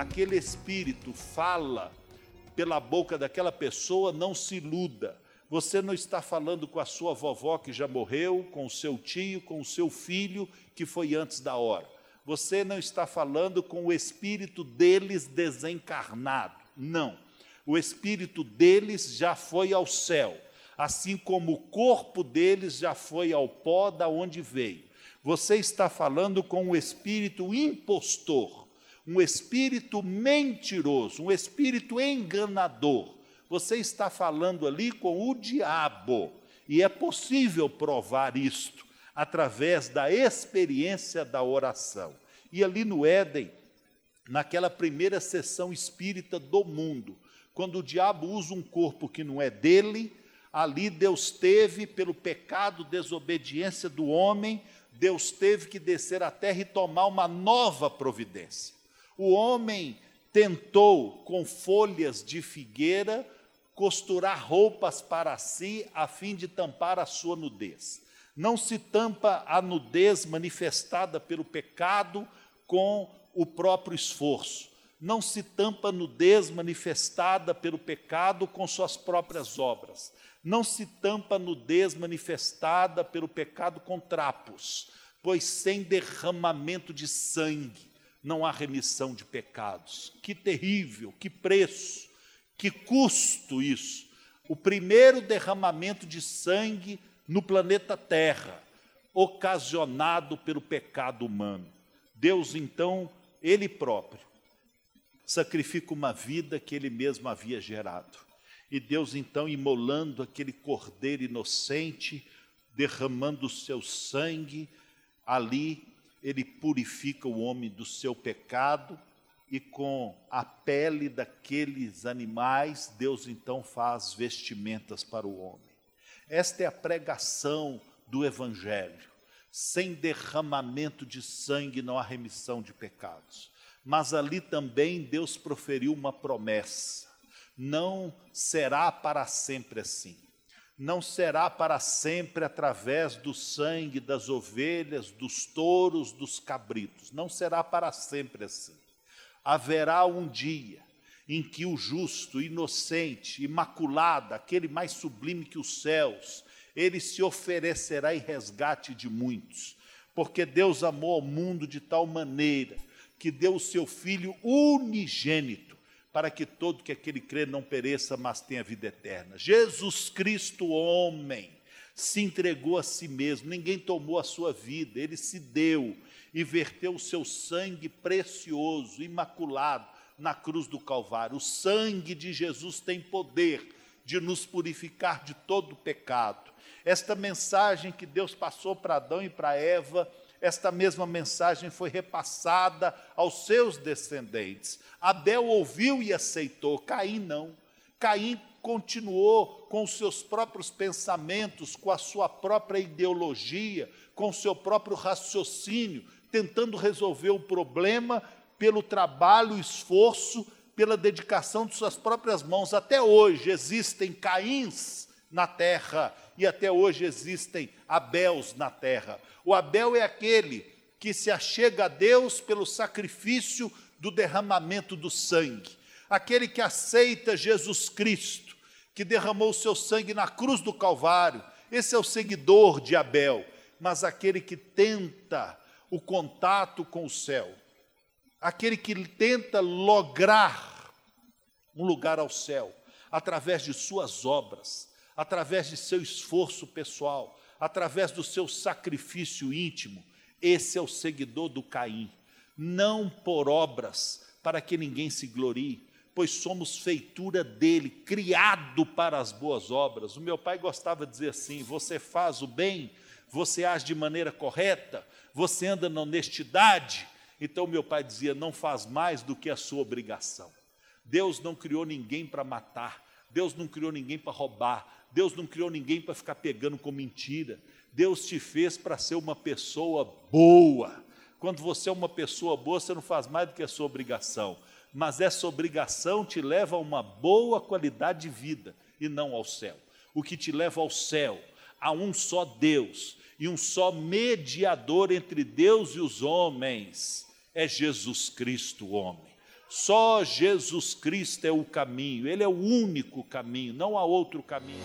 aquele espírito fala pela boca daquela pessoa, não se iluda. Você não está falando com a sua vovó que já morreu, com o seu tio, com o seu filho que foi antes da hora. Você não está falando com o espírito deles desencarnado. Não. O espírito deles já foi ao céu, assim como o corpo deles já foi ao pó da onde veio. Você está falando com o espírito impostor, um espírito mentiroso, um espírito enganador. Você está falando ali com o diabo. E é possível provar isto através da experiência da oração. E ali no Éden, naquela primeira sessão espírita do mundo, quando o diabo usa um corpo que não é dele, ali Deus teve, pelo pecado, desobediência do homem, Deus teve que descer à terra e tomar uma nova providência. O homem tentou, com folhas de figueira, costurar roupas para si, a fim de tampar a sua nudez. Não se tampa a nudez manifestada pelo pecado com o próprio esforço. Não se tampa a nudez manifestada pelo pecado com suas próprias obras. Não se tampa a nudez manifestada pelo pecado com trapos, pois sem derramamento de sangue não há remissão de pecados. Que terrível, que preço, que custo isso. O primeiro derramamento de sangue no planeta Terra, ocasionado pelo pecado humano. Deus, então, Ele próprio, sacrifica uma vida que Ele mesmo havia gerado. E Deus, então, imolando aquele cordeiro inocente, derramando o seu sangue, ali ele purifica o homem do seu pecado e com a pele daqueles animais, Deus então faz vestimentas para o homem. Esta é a pregação do Evangelho. Sem derramamento de sangue não há remissão de pecados. Mas ali também Deus proferiu uma promessa: não será para sempre assim não será para sempre através do sangue das ovelhas, dos touros, dos cabritos. Não será para sempre assim. Haverá um dia em que o justo, inocente, imaculado, aquele mais sublime que os céus, ele se oferecerá em resgate de muitos. Porque Deus amou ao mundo de tal maneira que deu o seu Filho unigênito para que todo que aquele crê não pereça, mas tenha vida eterna. Jesus Cristo, homem, se entregou a si mesmo, ninguém tomou a sua vida, ele se deu e verteu o seu sangue precioso, imaculado, na cruz do Calvário. O sangue de Jesus tem poder de nos purificar de todo pecado. Esta mensagem que Deus passou para Adão e para Eva esta mesma mensagem foi repassada aos seus descendentes. Abel ouviu e aceitou, Caim não. Caim continuou com os seus próprios pensamentos, com a sua própria ideologia, com o seu próprio raciocínio, tentando resolver o problema pelo trabalho, esforço, pela dedicação de suas próprias mãos. Até hoje existem Caíns na terra e até hoje existem Abéus na terra. O Abel é aquele que se achega a Deus pelo sacrifício do derramamento do sangue, aquele que aceita Jesus Cristo, que derramou o seu sangue na cruz do Calvário. Esse é o seguidor de Abel, mas aquele que tenta o contato com o céu, aquele que tenta lograr um lugar ao céu através de suas obras, através de seu esforço pessoal, através do seu sacrifício íntimo. Esse é o seguidor do Caim. Não por obras, para que ninguém se glorie, pois somos feitura dele, criado para as boas obras. O meu pai gostava de dizer assim: você faz o bem, você age de maneira correta, você anda na honestidade. Então meu pai dizia: não faz mais do que a sua obrigação. Deus não criou ninguém para matar, Deus não criou ninguém para roubar, Deus não criou ninguém para ficar pegando com mentira. Deus te fez para ser uma pessoa boa. Quando você é uma pessoa boa, você não faz mais do que a sua obrigação. Mas essa obrigação te leva a uma boa qualidade de vida e não ao céu. O que te leva ao céu, a um só Deus e um só mediador entre Deus e os homens, é Jesus Cristo, homem. Só Jesus Cristo é o caminho, Ele é o único caminho, não há outro caminho.